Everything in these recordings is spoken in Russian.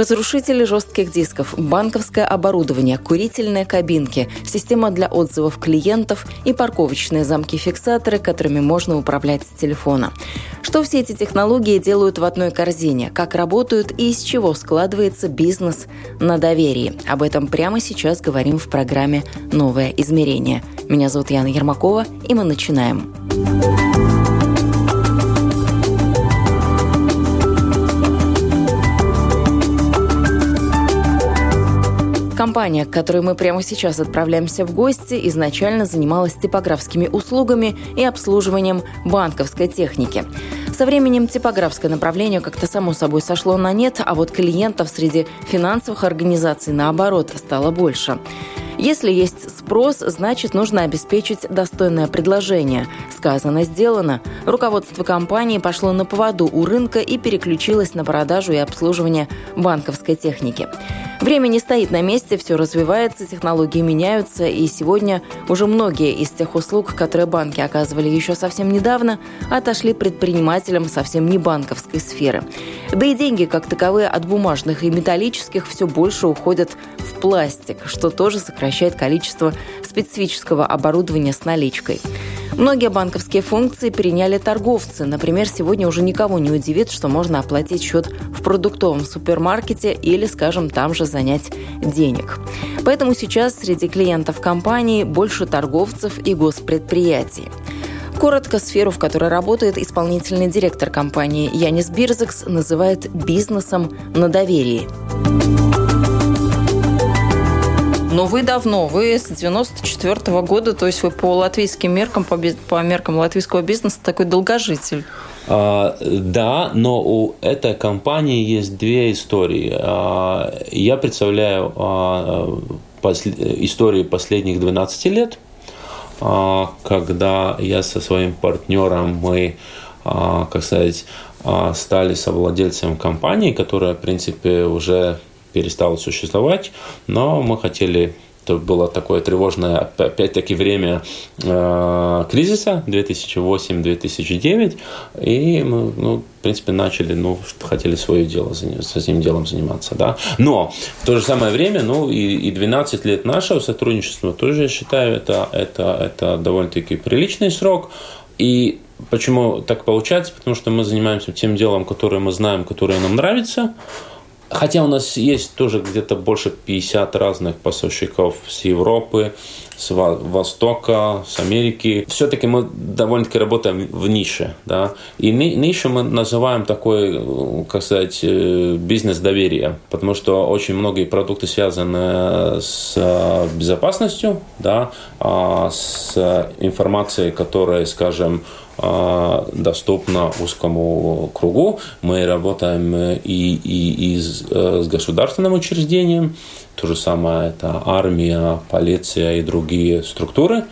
Разрушители жестких дисков, банковское оборудование, курительные кабинки, система для отзывов клиентов и парковочные замки-фиксаторы, которыми можно управлять с телефона. Что все эти технологии делают в одной корзине, как работают и из чего складывается бизнес на доверии. Об этом прямо сейчас говорим в программе «Новое измерение». Меня зовут Яна Ермакова, и мы начинаем. Начинаем. Компания, к которой мы прямо сейчас отправляемся в гости, изначально занималась типографскими услугами и обслуживанием банковской техники. Со временем типографское направление как-то само собой сошло на нет, а вот клиентов среди финансовых организаций, наоборот, стало больше. Если есть спрос, значит нужно обеспечить достойное предложение. Сказано, сделано. Руководство компании пошло на поводу у рынка и переключилось на продажу и обслуживание банковской техники. Время не стоит на месте, все развивается, технологии меняются, и сегодня уже многие из тех услуг, которые банки оказывали еще совсем недавно, отошли предпринимателям совсем не банковской сферы. Да и деньги, как таковые, от бумажных и металлических все больше уходят в пластик, что тоже сокращает количество специфического оборудования с наличкой. Многие банковские функции переняли торговцы. Например, сегодня уже никого не удивит, что можно оплатить счет в продуктовом супермаркете или, скажем, там же занять денег. Поэтому сейчас среди клиентов компании больше торговцев и госпредприятий. Коротко, сферу, в которой работает исполнительный директор компании Янис Бирзекс, называет бизнесом на доверии. Но вы давно, вы с 94 -го года, то есть вы по латвийским меркам, по, по меркам латвийского бизнеса такой долгожитель. А, да, но у этой компании есть две истории. А, я представляю а, истории последних 12 лет, когда я со своим партнером мы, как сказать, стали совладельцем компании, которая, в принципе, уже перестала существовать, но мы хотели это было такое тревожное, опять-таки, время э, кризиса 2008-2009, и мы, ну, в принципе, начали, ну, хотели свое дело, с этим делом заниматься, да. Но в то же самое время, ну, и, и 12 лет нашего сотрудничества тоже, я считаю, это, это, это довольно-таки приличный срок, и Почему так получается? Потому что мы занимаемся тем делом, которое мы знаем, которое нам нравится, Хотя у нас есть тоже где-то больше 50 разных поставщиков с Европы, с Востока, с Америки. Все-таки мы довольно-таки работаем в нише. Да? И нишу мы называем такой, как сказать, э, бизнес доверия, потому что очень многие продукты связаны с безопасностью, да, а с информацией, которая, скажем, а, доступна узкому кругу. Мы работаем и, и, и с, э, с государственным учреждением, то же самое это армия, полиция и другие структуры.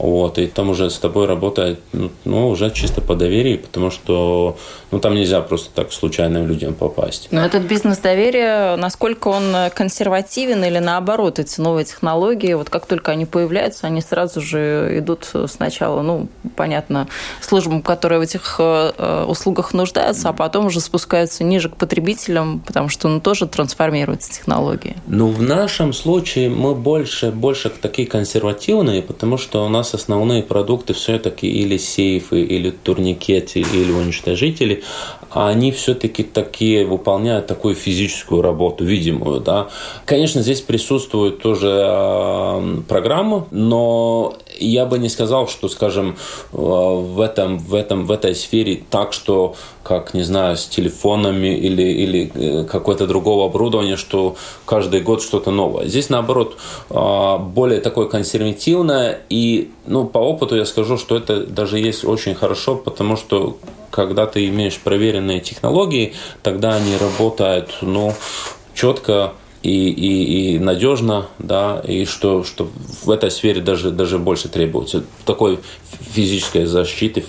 Вот, и там уже с тобой работает, ну, ну, уже чисто по доверию, потому что, ну, там нельзя просто так случайным людям попасть. Но этот бизнес доверия, насколько он консервативен или наоборот, эти новые технологии, вот как только они появляются, они сразу же идут сначала, ну, понятно, службам, которые в этих э, услугах нуждаются, а потом уже спускаются ниже к потребителям, потому что, ну, тоже трансформируются технологии. Ну, в нашем случае мы больше, больше такие консервативные, потому что у нас нас основные продукты все-таки или сейфы, или турникеты, или уничтожители, они все-таки такие выполняют такую физическую работу, видимую, да. Конечно, здесь присутствует тоже э, программа, но я бы не сказал, что, скажем, э, в этом, в этом, в этой сфере так, что как, не знаю, с телефонами или, или э, какое-то другого оборудования, что каждый год что-то новое. Здесь, наоборот, э, более такое консервативное, и, ну, по опыту я скажу, что это даже есть очень хорошо, потому что когда ты имеешь проверенные технологии, тогда они работают ну, четко и, и, и надежно, да, и что, что в этой сфере даже, даже больше требуется. Такой физической защиты,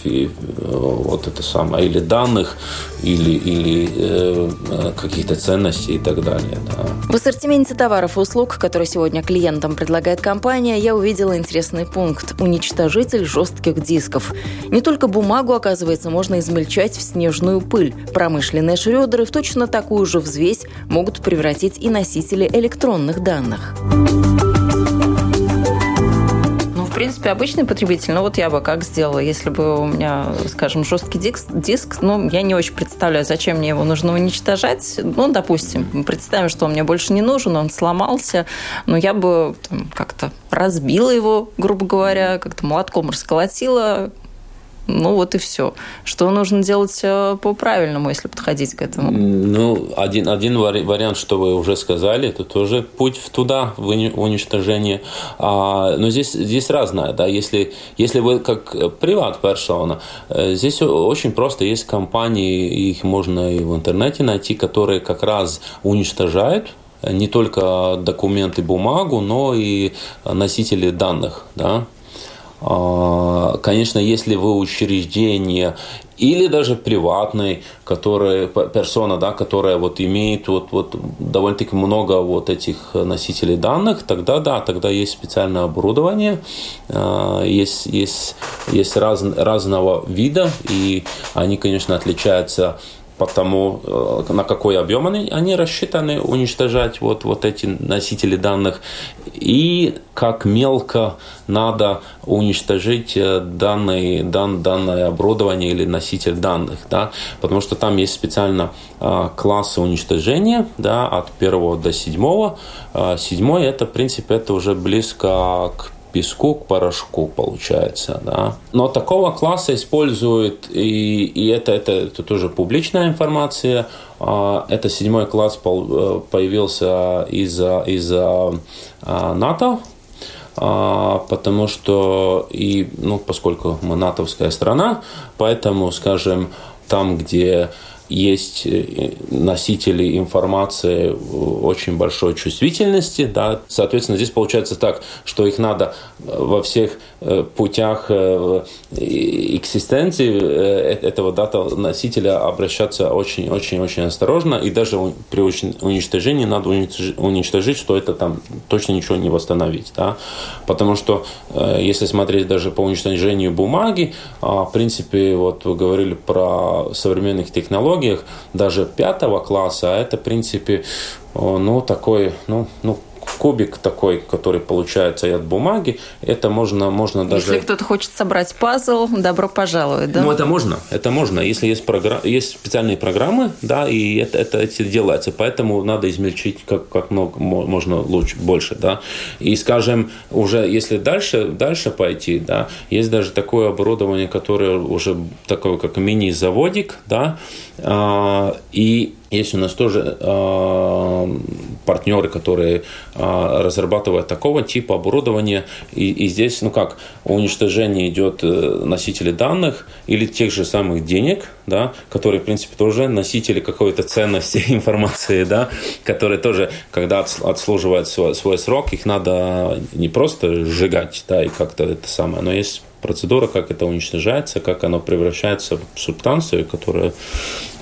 вот это самое, или данных, или, или э, каких-то ценностей и так далее. Да. В ассортименте товаров и услуг, которые сегодня клиентам предлагает компания, я увидела интересный пункт – уничтожитель жестких дисков. Не только бумагу, оказывается, можно измельчать в снежную пыль. Промышленные шредеры в точно такую же взвесь могут превратить и носители электронных данных принципе, обычный потребитель, ну вот я бы как сделала, если бы у меня, скажем, жесткий диск, диск ну, я не очень представляю, зачем мне его нужно уничтожать. Ну, допустим, представим, что он мне больше не нужен, он сломался, но я бы как-то разбила его, грубо говоря, как-то молотком расколотила, ну вот и все. Что нужно делать э, по-правильному, если подходить к этому? Ну, один, один вариант, что вы уже сказали, это тоже путь туда, в уничтожение. А, но здесь, здесь разное. Да? Если, если вы как приват-персона, э, здесь очень просто. Есть компании, их можно и в интернете найти, которые как раз уничтожают не только документы, бумагу, но и носители данных. Да? А, конечно, если вы учреждение или даже приватный, который, персона, да, которая вот имеет вот, вот довольно-таки много вот этих носителей данных, тогда да, тогда есть специальное оборудование, а, есть, есть, есть раз, разного вида, и они, конечно, отличаются потому э, на какой объем они, они рассчитаны уничтожать вот, вот эти носители данных и как мелко надо уничтожить э, данные, дан, данное оборудование или носитель данных, да, потому что там есть специально э, классы уничтожения, да, от первого до седьмого. Седьмой это, в принципе, это уже близко к песку к порошку получается, да. Но такого класса используют, и, и это, это, это тоже публичная информация, а, это седьмой класс э, появился из-за из а, НАТО, а, потому что и, ну, поскольку мы натовская страна, поэтому, скажем, там, где есть э, носители информации очень большой чувствительности, да, соответственно, здесь получается так, что их надо э, во всех э, путях экзистенции этого дата-носителя обращаться очень-очень-очень осторожно, и даже при уничтожении надо уничтожить, что это там точно ничего не восстановить, да, потому что если смотреть даже по уничтожению бумаги, а, в принципе, вот вы говорили про современных технологий, технологиях даже пятого класса, а это, в принципе, ну, такой, ну, ну, кубик такой, который получается и от бумаги, это можно, можно даже... Если кто-то хочет собрать пазл, добро пожаловать, да? Ну, это можно, это можно. Если есть, программ... есть специальные программы, да, и это, это, это делается. Поэтому надо измельчить как, как много, можно лучше, больше, да. И, скажем, уже если дальше, дальше пойти, да, есть даже такое оборудование, которое уже такое, как мини-заводик, да, а, и есть у нас тоже э, партнеры, которые э, разрабатывают такого типа оборудования. И, и здесь, ну как, уничтожение идет носители данных или тех же самых денег, да, которые, в принципе, тоже носители какой-то ценности информации, да, которые тоже, когда отслуживают свой, свой срок, их надо не просто сжигать, да, и как-то это самое, но есть процедура, как это уничтожается, как оно превращается в субстанцию, которая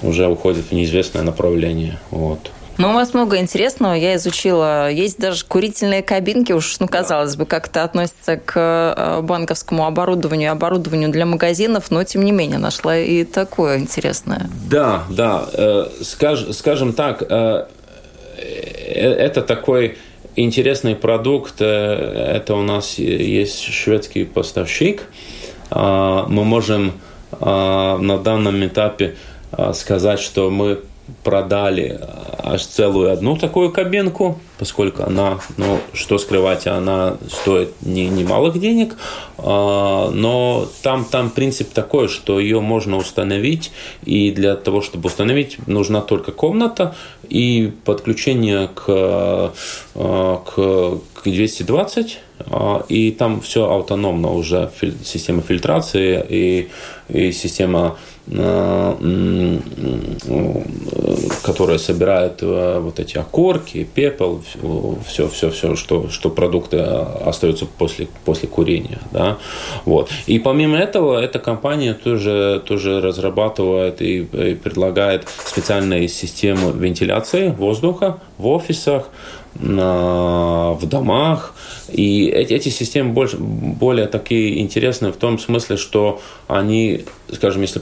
уже уходит в неизвестное направление. Вот. Ну, у вас много интересного. Я изучила. Есть даже курительные кабинки, уж, ну, казалось бы, как это относится к э, банковскому оборудованию, оборудованию для магазинов, но, тем не менее, нашла и такое интересное. Да, да. Э, скаж, скажем так, э, это такой интересный продукт. Это у нас есть шведский поставщик. Мы можем на данном этапе сказать, что мы продали аж целую одну такую кабинку, поскольку она, ну, что скрывать, она стоит не, немалых денег, а, но там, там принцип такой, что ее можно установить, и для того, чтобы установить, нужна только комната и подключение к, а, к, к 220 и там все автономно уже, система фильтрации и, и система которая собирает э, вот эти окорки, пепел, все, все, все, что, что продукты остаются после, после курения. Да? Вот. И помимо этого, эта компания тоже, тоже разрабатывает и, и предлагает специальные системы вентиляции воздуха в офисах, в домах. И эти, эти системы больше, более такие интересные в том смысле, что они, скажем, если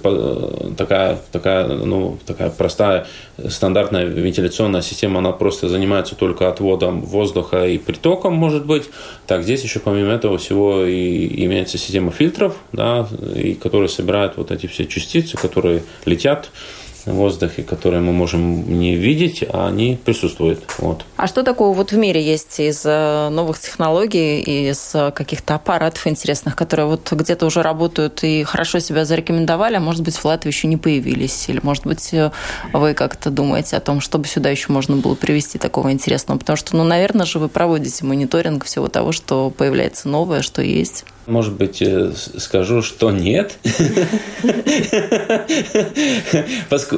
такая, такая, ну, такая простая стандартная вентиляционная система, она просто занимается только отводом воздуха и притоком, может быть. Так, здесь еще помимо этого всего и имеется система фильтров, да, и которые собирают вот эти все частицы, которые летят в воздухе, которые мы можем не видеть, а они присутствуют. Вот. А что такого вот в мире есть из э, новых технологий, из каких-то аппаратов интересных, которые вот где-то уже работают и хорошо себя зарекомендовали, а может быть в Латвии еще не появились? Или может быть э, вы как-то думаете о том, чтобы сюда еще можно было привести такого интересного? Потому что, ну, наверное же, вы проводите мониторинг всего того, что появляется новое, что есть. Может быть, э, скажу, что нет,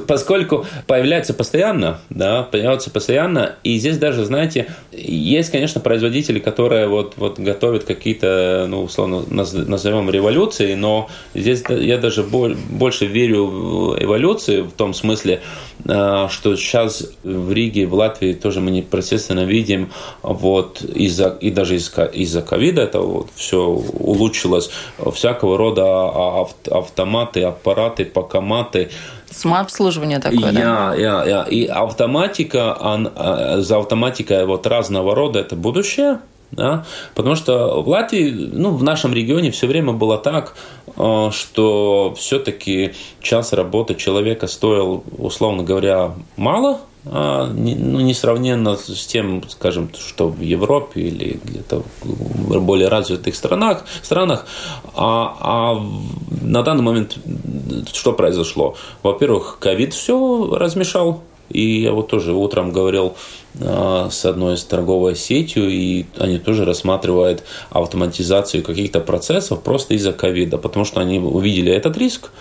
поскольку появляется постоянно, да, появляется постоянно, и здесь даже, знаете, есть, конечно, производители, которые вот, вот готовят какие-то, ну, условно, назовем революции, но здесь я даже больше верю в эволюцию в том смысле, что сейчас в Риге, в Латвии тоже мы непосредственно видим, вот, из-за, и даже из-за ковида это вот все улучшилось всякого рода автоматы, аппараты, покоматы. Самообслуживание такое, да? Я, я. И автоматика, а, за автоматикой вот разного рода это будущее, да? Потому что в Латвии, ну, в нашем регионе все время было так, а, что все-таки час работы человека стоил, условно говоря, мало, а, ну, несравненно с тем, скажем, что в Европе или где-то в более развитых странах, странах. А, а на данный момент что произошло? Во-первых, ковид все размешал. И я вот тоже утром говорил а, с одной из торговой сетью, и они тоже рассматривают автоматизацию каких-то процессов просто из-за ковида, потому что они увидели этот риск.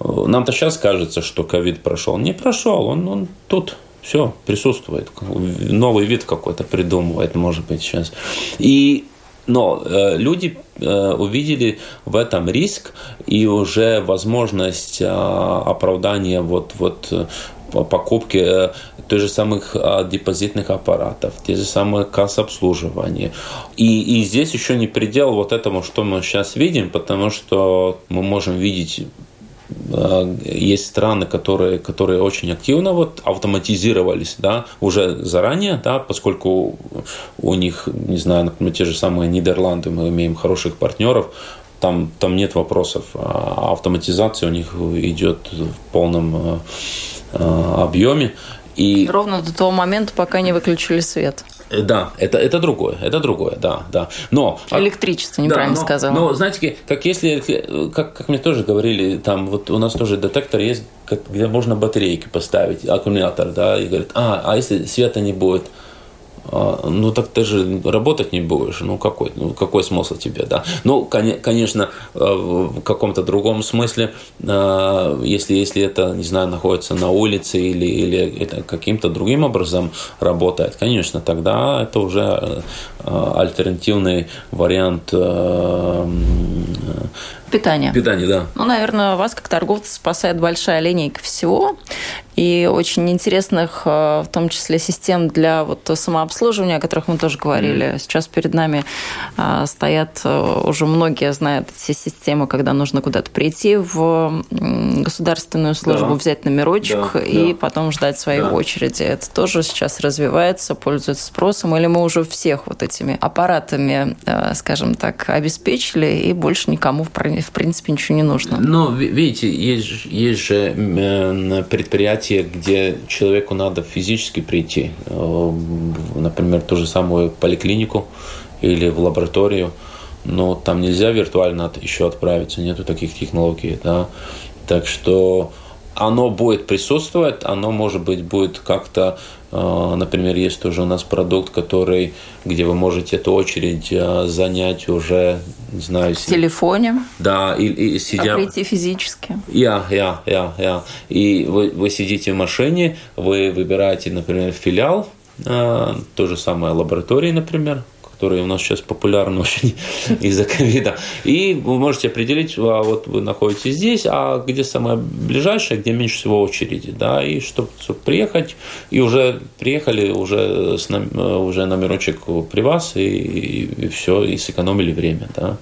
Нам-то сейчас кажется, что ковид прошел. Не прошел, он, он тут все присутствует. Новый вид какой-то придумывает, может быть, сейчас. И но э, люди э, увидели в этом риск и уже возможность э, оправдания вот, вот э, покупки э, той же самых э, депозитных аппаратов, те же самые касс обслуживания. И, и здесь еще не предел вот этому, что мы сейчас видим, потому что мы можем видеть есть страны, которые, которые очень активно вот автоматизировались, да, уже заранее, да, поскольку у них, не знаю, например, те же самые Нидерланды, мы имеем хороших партнеров, там, там нет вопросов. А автоматизация у них идет в полном э, э, объеме. И... Ровно до того момента, пока не выключили свет. Э, да, это, это другое, это другое, да, да. Но а электричество неправильно да, но, сказал. Но знаете, как если, как, как мне тоже говорили, там вот у нас тоже детектор есть, где можно батарейки поставить, аккумулятор, да, и говорят, а, а если света не будет, ну так ты же работать не будешь, ну какой, ну какой смысл тебе, да? Ну, конечно, э, в каком-то другом смысле, э, если, если это, не знаю, находится на улице или, или это каким-то другим образом работает, конечно, тогда это уже э, альтернативный вариант Питание. Питание, да. Ну, наверное, вас как торговца спасает большая линейка всего и очень интересных, э, в том числе, систем для вот самообслуживания, о которых мы тоже говорили. Mm. Сейчас перед нами э, стоят э, уже многие знают эти системы, когда нужно куда-то прийти в государственную службу, да. взять номерочек да, и да. потом ждать своей да. очереди. Это тоже сейчас развивается, пользуется спросом, или мы уже всех вот этими аппаратами, скажем так, обеспечили, и больше никому, в принципе, ничего не нужно. Ну, видите, есть, есть же предприятия, мероприятие, где человеку надо физически прийти, э, например, ту же самую поликлинику или в лабораторию, но там нельзя виртуально еще отправиться, нету таких технологий, да, так что оно будет присутствовать, оно, может быть, будет как-то, э, например, есть тоже у нас продукт, который, где вы можете эту очередь э, занять уже, не знаю... В телефоне? Да, и, и сидя... А прийти физически? Я, я, я, я. И вы, вы сидите в машине, вы выбираете, например, филиал, э, то же самое лаборатории, например, которые у нас сейчас популярны очень из-за ковида. И вы можете определить, а вот вы находитесь здесь, а где самое ближайшее, где меньше всего очереди, да, и чтобы, чтобы приехать, и уже приехали, уже, с, уже номерочек при вас, и, и, и все, и сэкономили время, да.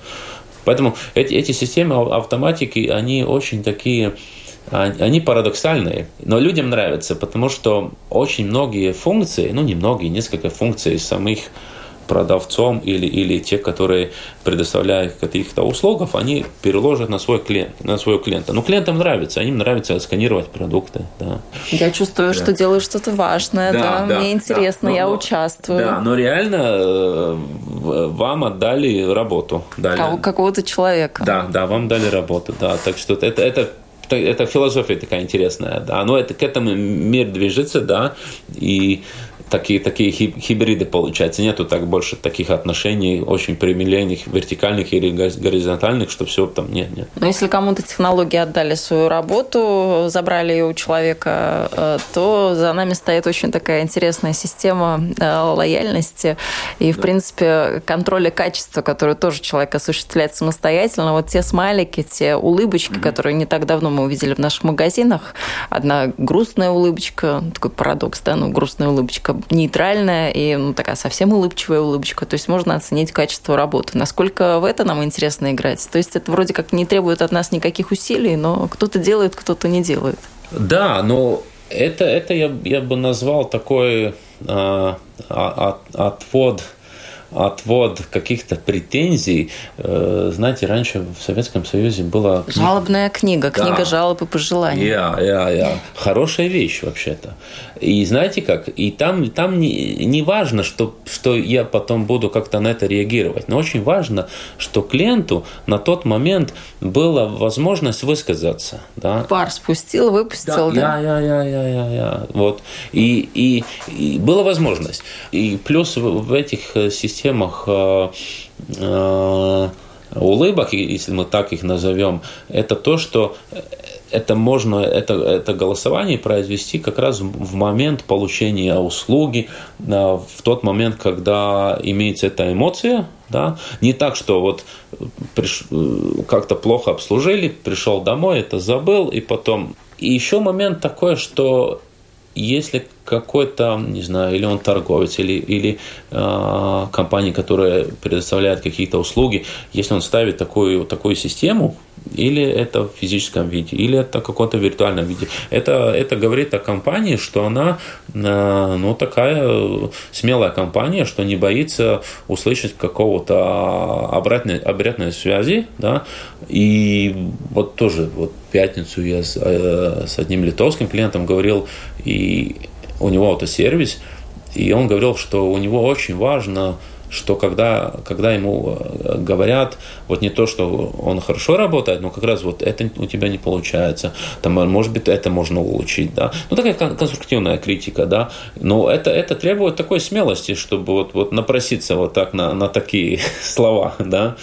Поэтому эти, эти системы автоматики, они очень такие они парадоксальные, но людям нравятся, потому что очень многие функции, ну не многие, несколько функций самих продавцом или, или те, которые предоставляют каких-то услугов, они переложат на свой клиент, на своего клиента. Ну, клиентам нравится, им нравится сканировать продукты. Да. Я чувствую, да. что делаю что-то важное, да, да, да мне интересно, да. я но, участвую. Да, но реально э, вам отдали работу. Дали. Какого-то человека. Да, да, вам дали работу, да. Так что это, это это философия такая интересная, да, но это к этому мир движется, да, и такие, такие хибриды получается. Нету так больше таких отношений очень прямолинейных, вертикальных или горизонтальных, что все там нет, нет. Но если кому-то технологии отдали свою работу, забрали ее у человека, э, то за нами стоит очень такая интересная система э, лояльности и, в да. принципе, контроля качества, который тоже человек осуществляет самостоятельно. Вот те смайлики, те улыбочки, mm-hmm. которые не так давно мы увидели в наших магазинах. Одна грустная улыбочка, такой парадокс, да, ну, грустная улыбочка нейтральная и ну, такая совсем улыбчивая улыбочка. То есть можно оценить качество работы. Насколько в это нам интересно играть? То есть это вроде как не требует от нас никаких усилий, но кто-то делает, кто-то не делает. Да, но это, это я, я бы назвал такой э, от, отвод отвод каких-то претензий. Э, знаете, раньше в Советском Союзе была... Жалобная книга, книга да. жалоб и пожеланий. Я, я, я. Хорошая вещь вообще-то. И знаете как? И там, там не, не важно, что, что я потом буду как-то на это реагировать, но очень важно, что клиенту на тот момент была возможность высказаться. Да? Пар спустил, выпустил, да? да? Я, я, я, я, я. Вот. И, и, и была возможность. И плюс в, этих э, системах э, э, улыбок, если мы так их назовем, это то, что это можно, это, это голосование произвести как раз в момент получения услуги, в тот момент, когда имеется эта эмоция, да? Не так, что вот приш... как-то плохо обслужили, пришел домой, это забыл, и потом... И еще момент такой, что если какой-то, не знаю, или он торговец, или, или э, компания, которая предоставляет какие-то услуги, если он ставит такую, такую систему, или это в физическом виде, или это в каком-то виртуальном виде. Это, это говорит о компании, что она э, ну, такая смелая компания, что не боится услышать какого-то обратной, обратной связи. Да? И вот тоже вот пятницу я с, э, с одним литовским клиентом говорил, и у него автосервис, и он говорил, что у него очень важно что когда, когда ему э, говорят, вот не то, что он хорошо работает, но как раз вот это у тебя не получается, там, может быть, это можно улучшить, да. Ну, такая конструктивная критика, да. Но это, это требует такой смелости, чтобы вот, вот напроситься вот так на, на такие слова, да.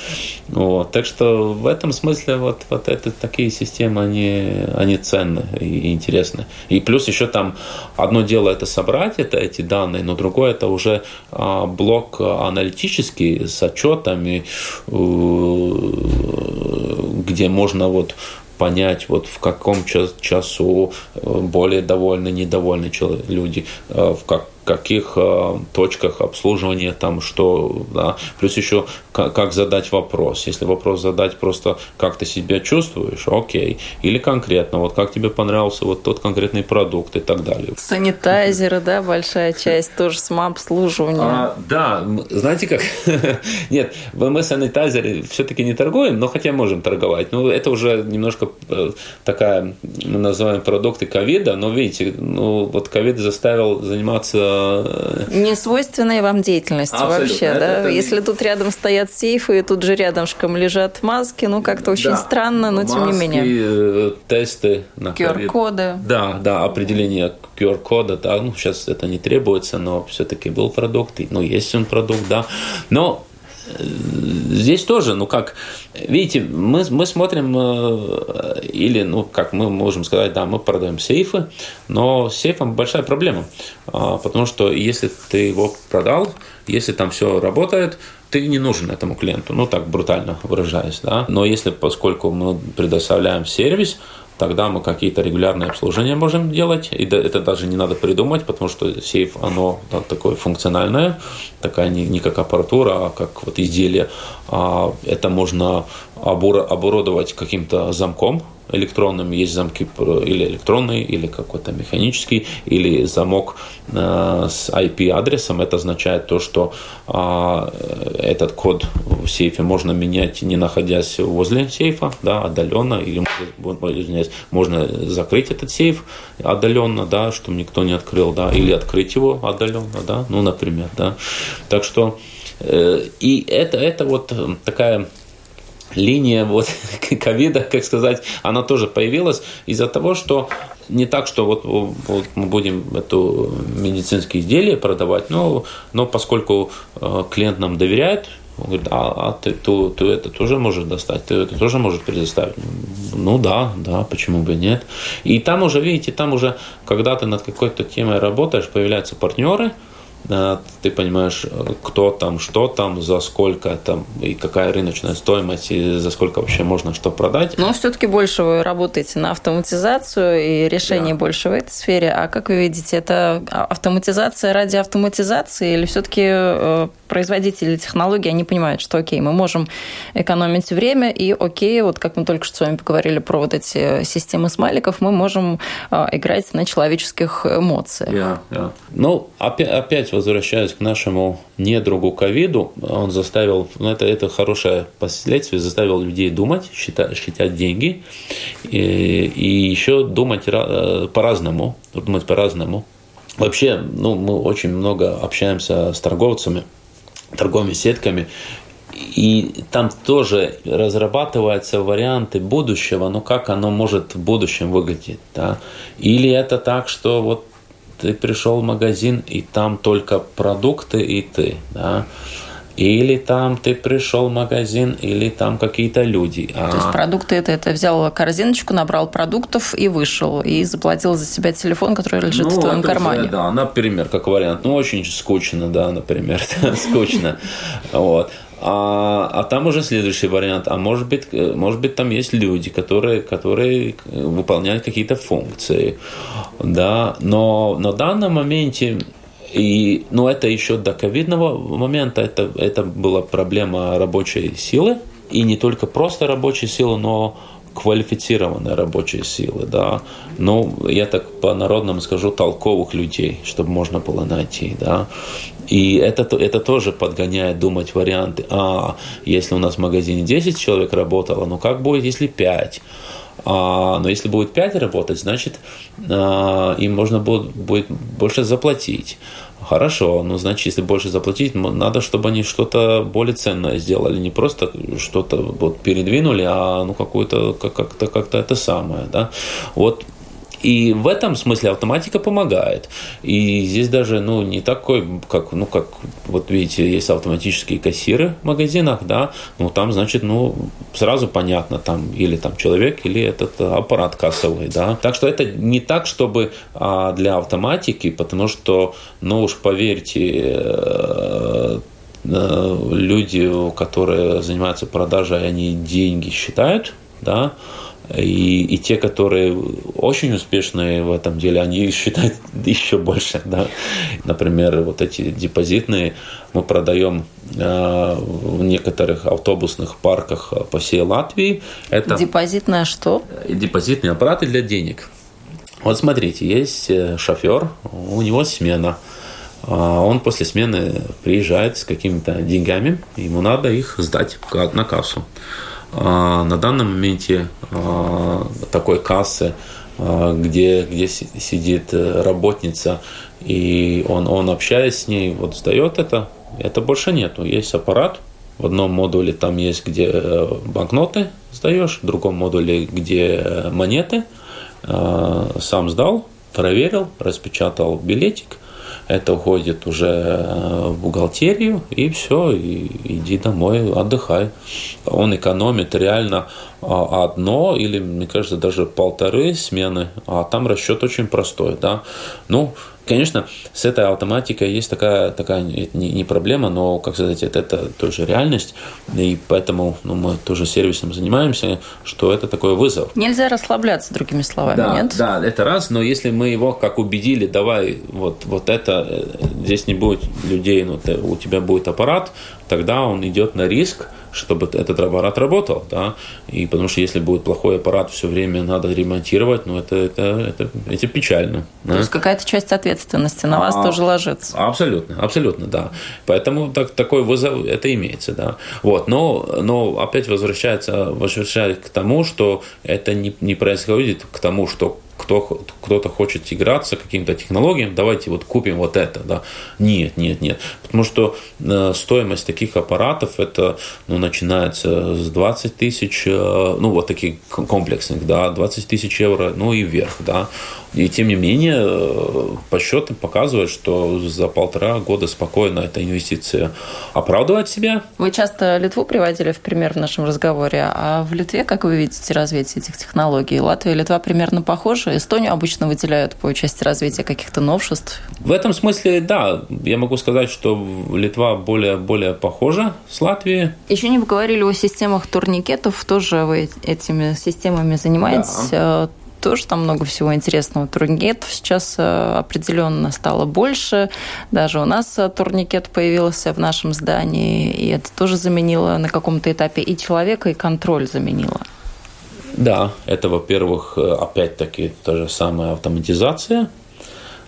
Вот. Так что в этом смысле вот, вот это, такие системы, они, они ценны и интересны. И плюс еще там одно дело это собрать это, эти данные, но другое это уже а, блок анализа аналитический с отчетами, э, где можно вот понять, вот в каком часу э, более довольны, недовольны люди, э, в как, каких э, точках обслуживания там что, да. Плюс еще как, как задать вопрос. Если вопрос задать просто, как ты себя чувствуешь, окей. Или конкретно, вот как тебе понравился вот тот конкретный продукт и так далее. Санитайзеры, да, большая часть, тоже самообслуживание. А, да, знаете как? Нет, мы санитайзеры все-таки не торгуем, но хотя можем торговать. Ну, это уже немножко э, такая, мы называем продукты ковида, но видите, ну, вот ковид заставил заниматься Не свойственная вам деятельность Абсолютно. вообще, это, да? Это... Если тут рядом стоят сейфы, и тут же рядышком лежат маски, ну как-то очень да. странно, но маски, тем не менее. Э, тесты на QR-коды. Да, да, определение QR-кода, да, ну сейчас это не требуется, но все-таки был продукт, ну есть он продукт, да. Но здесь тоже, ну как, видите, мы, мы смотрим, э, или, ну как мы можем сказать, да, мы продаем сейфы, но с сейфом большая проблема, а, потому что если ты его продал, если там все работает, ты не нужен этому клиенту, ну так брутально выражаясь, да. Но если, поскольку мы предоставляем сервис, тогда мы какие-то регулярные обслуживания можем делать. И это даже не надо придумать, потому что сейф, оно да, такое функциональное, такая не, не как аппаратура, а как вот изделие. А это можно оборудовать каким-то замком, электронным, есть замки или электронные, или какой-то механический, или замок э, с IP-адресом. Это означает то, что а, этот код в сейфе можно менять, не находясь возле сейфа, да, отдаленно, или извиняюсь, можно закрыть этот сейф отдаленно, да, чтобы никто не открыл, да, или открыть его отдаленно, да, ну, например, да. Так что э, и это, это вот такая линия вот ковида, как сказать, она тоже появилась из-за того, что не так, что вот, вот мы будем эту медицинские изделия продавать, но, но поскольку э, клиент нам доверяет, он говорит, а, а ты, ты, ты это тоже можешь достать, ты это тоже можешь предоставить. Ну да, да, почему бы нет. И там уже, видите, там уже, когда ты над какой-то темой работаешь, появляются партнеры – ты понимаешь, кто там, что там, за сколько там, и какая рыночная стоимость, и за сколько вообще можно что продать. Но все-таки больше вы работаете на автоматизацию и решение да. больше в этой сфере. А как вы видите, это автоматизация ради автоматизации или все-таки э, производители технологий, они понимают, что окей, мы можем экономить время, и окей, вот как мы только что с вами поговорили про вот эти системы смайликов, мы можем э, играть на человеческих эмоциях. Yeah, yeah. Ну, опять, опять опять возвращаясь к нашему недругу ковиду, он заставил, ну это, это хорошее последствие, заставил людей думать, считать, считать деньги и, и еще думать э, по-разному, думать по-разному. Вообще, ну, мы очень много общаемся с торговцами, торговыми сетками, и там тоже разрабатываются варианты будущего, но как оно может в будущем выглядеть. Да? Или это так, что вот ты пришел в магазин, и там только продукты и ты, да, или там ты пришел в магазин, или там какие-то люди. То а... есть продукты это, это взял корзиночку, набрал продуктов и вышел, и заплатил за себя телефон, который лежит ну, в твоем кармане. Уже, да, например, как вариант. Ну, очень скучно, да, например, скучно. Вот. А, а там уже следующий вариант. А может быть, э, может быть, там есть люди, которые, которые выполняют какие-то функции. Да? Но на данном моменте и, ну, это еще до ковидного момента, это, это была проблема рабочей силы, и не только просто рабочей силы, но квалифицированной рабочей силы, да, ну, я так по-народному скажу, толковых людей, чтобы можно было найти, да, и это, это тоже подгоняет думать варианты, а, если у нас в магазине 10 человек работало, ну, как будет, если 5? А, но если будет 5 работать, значит, а, им можно будет, будет больше заплатить. Хорошо, ну значит, если больше заплатить, надо, чтобы они что-то более ценное сделали, не просто что-то вот передвинули, а ну какую-то как-то как-то это самое, да. Вот и в этом смысле автоматика помогает. И здесь даже ну, не такой, как, ну, как вот видите, есть автоматические кассиры в магазинах, да, ну там, значит, ну, сразу понятно, там или там человек, или этот аппарат кассовый, да. Так что это не так, чтобы а, для автоматики, потому что, ну уж поверьте, э, э, люди, которые занимаются продажей, они деньги считают, да, и, и те, которые очень успешные в этом деле, они считают еще больше. Да? Например, вот эти депозитные мы продаем э, в некоторых автобусных парках по всей Латвии. Это Депозитное что? Депозитные аппараты для денег. Вот смотрите, есть э, шофер, у него смена. А он после смены приезжает с какими-то деньгами, ему надо их сдать на кассу. А, на данном моменте а, такой кассы где, где сидит работница, и он, он общаясь с ней, вот сдает это, это больше нету. Есть аппарат, в одном модуле там есть, где э, банкноты сдаешь, в другом модуле, где э, монеты. Э, сам сдал, проверил, распечатал билетик. Это уходит уже в бухгалтерию, и все, и иди домой, отдыхай. Он экономит реально а, одно или, мне кажется, даже полторы смены, а там расчет очень простой, да. Ну, Конечно, с этой автоматикой есть такая, такая не, не проблема, но, как сказать, это, это тоже реальность, и поэтому ну, мы тоже сервисом занимаемся, что это такой вызов. Нельзя расслабляться, другими словами, да, нет? Да, это раз, но если мы его как убедили, давай вот, вот это, э, здесь не будет людей, но у тебя будет аппарат, тогда он идет на риск, чтобы этот аппарат работал, да, и потому что если будет плохой аппарат, все время надо ремонтировать, ну, это, это, это, это печально. То да? есть какая-то часть ответственности на вас а, тоже ложится. Абсолютно, абсолютно, да. Поэтому так, такой вызов это имеется, да. Вот, но, но опять возвращается, возвращается к тому, что это не, не происходит к тому, что кто, кто-то хочет играться каким-то технологиям, давайте вот купим вот это, да. Нет, нет, нет. Потому что э, стоимость таких аппаратов, это, ну, начинается с 20 тысяч, э, ну, вот таких комплексных, да, 20 тысяч евро, ну, и вверх, да. И тем не менее, э, подсчеты показывают, что за полтора года спокойно эта инвестиция оправдывает себя. Вы часто Литву приводили в пример в нашем разговоре, а в Литве, как вы видите развитие этих технологий? Латвия и Литва примерно похожи? Эстонию обычно выделяют по части развития каких-то новшеств? В этом смысле, да. Я могу сказать, что Литва более, более похожа с Латвией. Еще не поговорили о системах турникетов. Тоже вы этими системами занимаетесь. Да тоже там много всего интересного. Турникетов сейчас э, определенно стало больше. Даже у нас э, турникет появился в нашем здании, и это тоже заменило на каком-то этапе и человека, и контроль заменило. Да, это, во-первых, э, опять-таки та же самая автоматизация.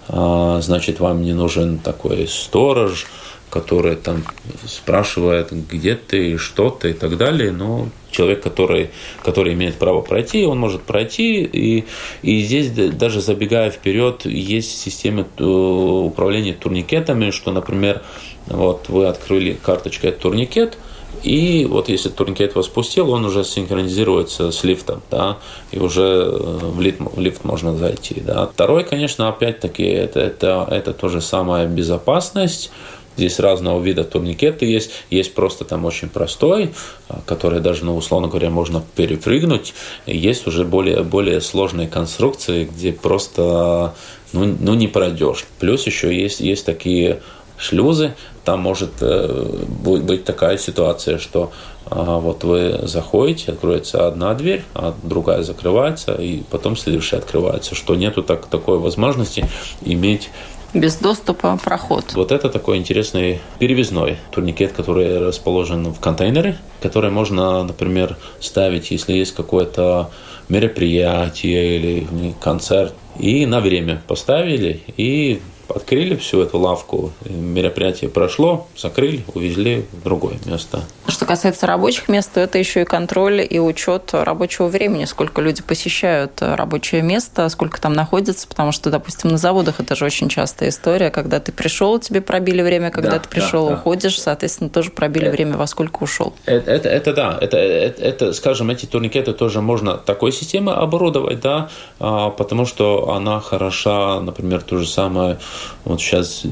А, значит, вам не нужен такой сторож, который там спрашивает, где ты, что ты и так далее. Но человек, который, который имеет право пройти, он может пройти. И, и здесь, даже забегая вперед, есть система э, управления турникетами, что, например, вот вы открыли карточкой турникет, и вот если турникет вас пустил, он уже синхронизируется с лифтом, да, и уже э, в лифт, в лифт можно зайти, да. Второй, конечно, опять-таки, это, это, это то же самое безопасность, Здесь разного вида турникеты есть. Есть просто там очень простой, а, который даже, ну, условно говоря, можно перепрыгнуть. Есть уже более, более сложные конструкции, где просто ну, ну, не пройдешь. Плюс еще есть, есть такие шлюзы, там может э, быть такая ситуация, что а, вот вы заходите, откроется одна дверь, а другая закрывается, и потом следующая открывается, что нету так, такой возможности иметь без доступа проход. Вот это такой интересный перевезной турникет, который расположен в контейнере, который можно, например, ставить, если есть какое-то мероприятие или концерт, и на время поставили, и открыли всю эту лавку, мероприятие прошло, закрыли, увезли в другое место. Что касается рабочих мест, то это еще и контроль и учет рабочего времени, сколько люди посещают рабочее место, сколько там находится, потому что, допустим, на заводах это же очень частая история, когда ты пришел, тебе пробили время, когда да, ты пришел, да, уходишь, да. соответственно, тоже пробили это, время, во сколько ушел. Это, это, это да, это, это, это, скажем, эти турникеты тоже можно такой системой оборудовать, да, а, потому что она хороша, например, то же самое вот сейчас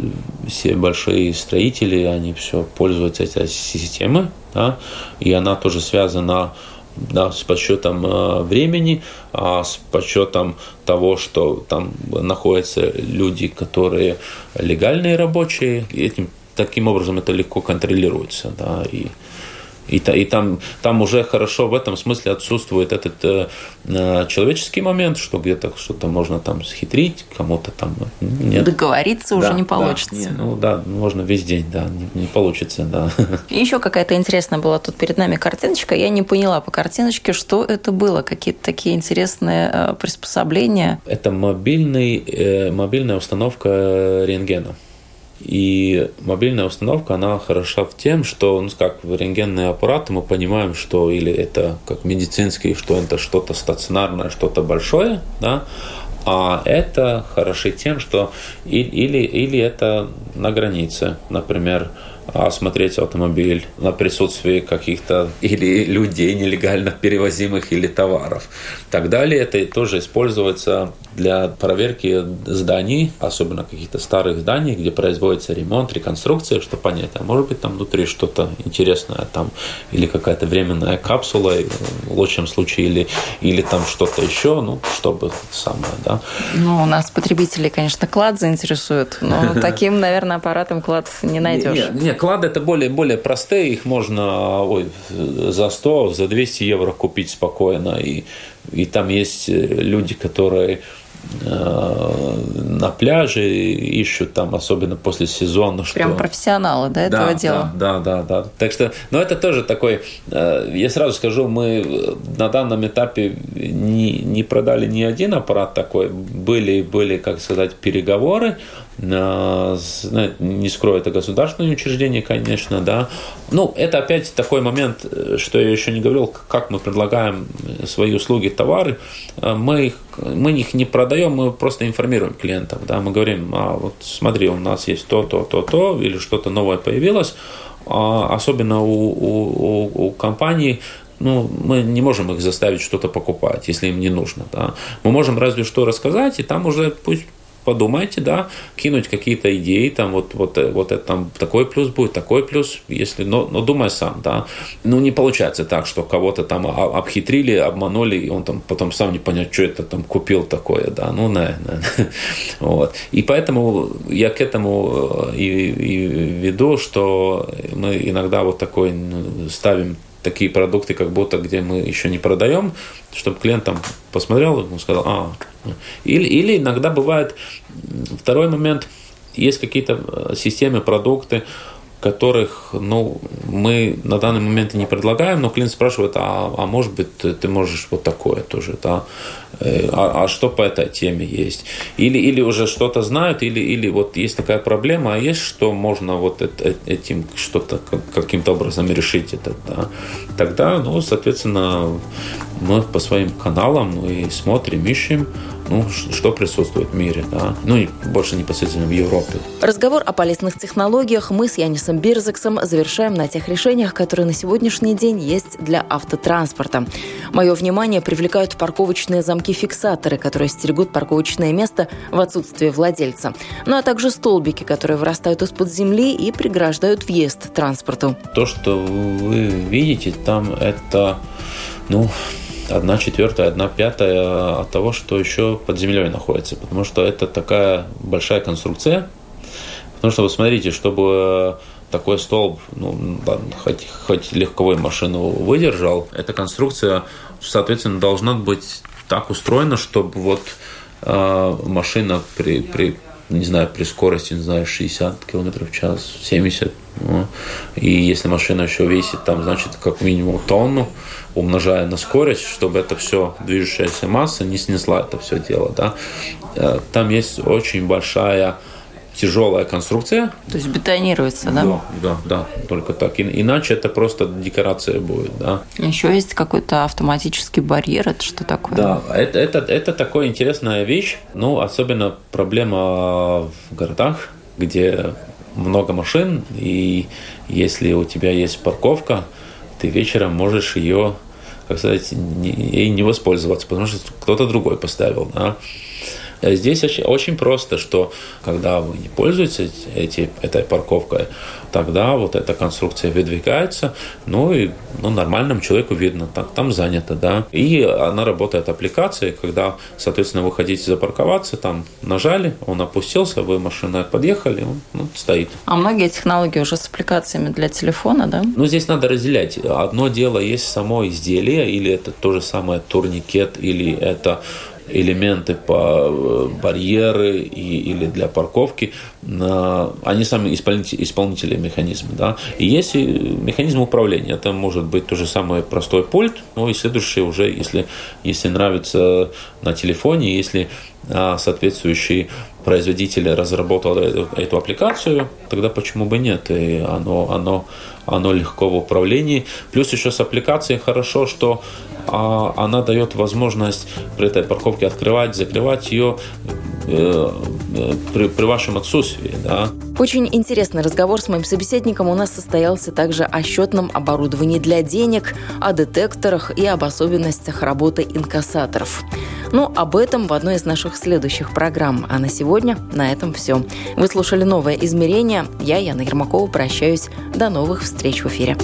все большие строители, они все пользуются этой системой, да, и она тоже связана да, с подсчетом э, времени, а с подсчетом того, что там находятся люди, которые легальные рабочие, и этим таким образом это легко контролируется, да, и и, и там, там уже хорошо в этом смысле отсутствует этот э, э человеческий момент, что где-то что-то можно там схитрить, кому-то там нет. Договориться да, уже не получится. Да, не, ну да, можно весь день, да, не, не получится, да. И еще какая-то интересная была тут перед нами картиночка. Я не поняла по картиночке, что это было, какие-то такие интересные э, приспособления. Это мобильный, э, мобильная установка рентгена. И мобильная установка, она хороша в тем, что, ну, как в рентгенные аппараты, мы понимаем, что или это как медицинский, что это что-то стационарное, что-то большое, да, а это хороши тем, что или, или это на границе, например, осмотреть автомобиль на присутствие каких-то или людей нелегально перевозимых или товаров. Так далее. Это тоже используется для проверки зданий, особенно каких-то старых зданий, где производится ремонт, реконструкция, чтобы понять, а может быть там внутри что-то интересное, там или какая-то временная капсула, в лучшем случае, или, или там что-то еще, ну, чтобы самое, да. Ну, у нас потребители, конечно, клад заинтересует, но таким, наверное, аппаратом клад не найдешь. Нет, нет клады это более, более простые, их можно ой, за 100, за 200 евро купить спокойно, и, и там есть люди, которые Э, на пляже ищут там, особенно после сезона. Что... Прям профессионалы, да, этого да, дела? Да, да, да, да. Так что, но это тоже такой, э, я сразу скажу, мы на данном этапе не, не продали ни один аппарат такой. Были, были, как сказать, переговоры, не скрою, это государственное учреждение, конечно, да. Ну, это опять такой момент, что я еще не говорил, как мы предлагаем свои услуги, товары. Мы их, мы их не продаем, мы просто информируем клиентов, да. Мы говорим, а вот смотри, у нас есть то, то, то, то, или что-то новое появилось. А особенно у, у, у компаний ну, мы не можем их заставить что-то покупать, если им не нужно. Да. Мы можем разве что рассказать, и там уже пусть подумайте, да, кинуть какие-то идеи, там вот, вот, вот это там такой плюс будет, такой плюс, если, но, но думай сам, да. Ну, не получается так, что кого-то там обхитрили, обманули, и он там потом сам не понять, что это там купил такое, да, ну, на, на. Вот. И поэтому я к этому э, и, и веду, что мы иногда вот такой ставим такие продукты, как будто где мы еще не продаем, чтобы клиент там посмотрел и сказал, а, или, или иногда бывает второй момент, есть какие-то э, системы, продукты, которых ну, мы на данный момент не предлагаем, но клиент спрашивает, а, а может быть ты можешь вот такое тоже, да? Э, а, а что по этой теме есть? Или, или уже что-то знают, или, или вот есть такая проблема, а есть что можно вот этим что-то каким-то образом решить это, да? Тогда, ну, соответственно, мы по своим каналам мы смотрим, ищем, ну, что присутствует в мире, да, ну и больше непосредственно в Европе. Разговор о полезных технологиях мы с Янисом Бирзексом завершаем на тех решениях, которые на сегодняшний день есть для автотранспорта. Мое внимание привлекают парковочные замки-фиксаторы, которые стерегут парковочное место в отсутствие владельца, ну а также столбики, которые вырастают из-под земли и преграждают въезд транспорту. То, что вы видите там, это ну, одна четвертая, одна пятая от того, что еще под землей находится. Потому что это такая большая конструкция. Потому что, вы смотрите, чтобы такой столб, ну, хоть, хоть легковой машину выдержал, эта конструкция, соответственно, должна быть так устроена, чтобы вот э, машина при, при, не знаю, при скорости, не знаю, 60 км в час, 70, ну, и если машина еще весит там, значит, как минимум тонну, умножая на скорость, чтобы это все движущаяся масса не снесла это все дело, да. Э, там есть очень большая тяжелая конструкция. То есть бетонируется, да? Да, да, да, только так. И, иначе это просто декорация будет, да. Еще есть какой-то автоматический барьер, это что такое? Да, это, это, это такая интересная вещь, ну, особенно проблема в городах, где много машин, и если у тебя есть парковка, ты вечером можешь ее, как сказать, не, не воспользоваться, потому что кто-то другой поставил. Да? Э, здесь очень просто, что когда вы не пользуетесь эти, этой парковкой, тогда вот эта конструкция выдвигается, ну и ну, нормальному человеку видно, так, там занято, да. И она работает аппликацией, когда, соответственно, вы хотите запарковаться, там нажали, он опустился, вы машиной подъехали, он ну, стоит. А многие технологии уже с аппликациями для телефона, да? Ну, здесь надо разделять. Одно дело есть само изделие, или это то же самое турникет, или это элементы, по барьеры и, или для парковки, они сами исполнители, исполнители механизма. Да? И есть механизм управления. Это может быть то же самое простой пульт, ну и следующее уже, если, если нравится на телефоне, если а соответствующий производитель разработал эту аппликацию, тогда почему бы нет? И оно, оно, оно легко в управлении. Плюс еще с аппликацией хорошо, что а, она дает возможность при этой парковке открывать, закрывать ее э, э, при, при вашем отсутствии. Да. Очень интересный разговор с моим собеседником у нас состоялся также о счетном оборудовании для денег, о детекторах и об особенностях работы инкассаторов. Ну, об этом в одной из наших следующих программ. А на сегодня на этом все. Вы слушали «Новое измерение». Я, Яна Ермакова, прощаюсь. До новых встреч в эфире.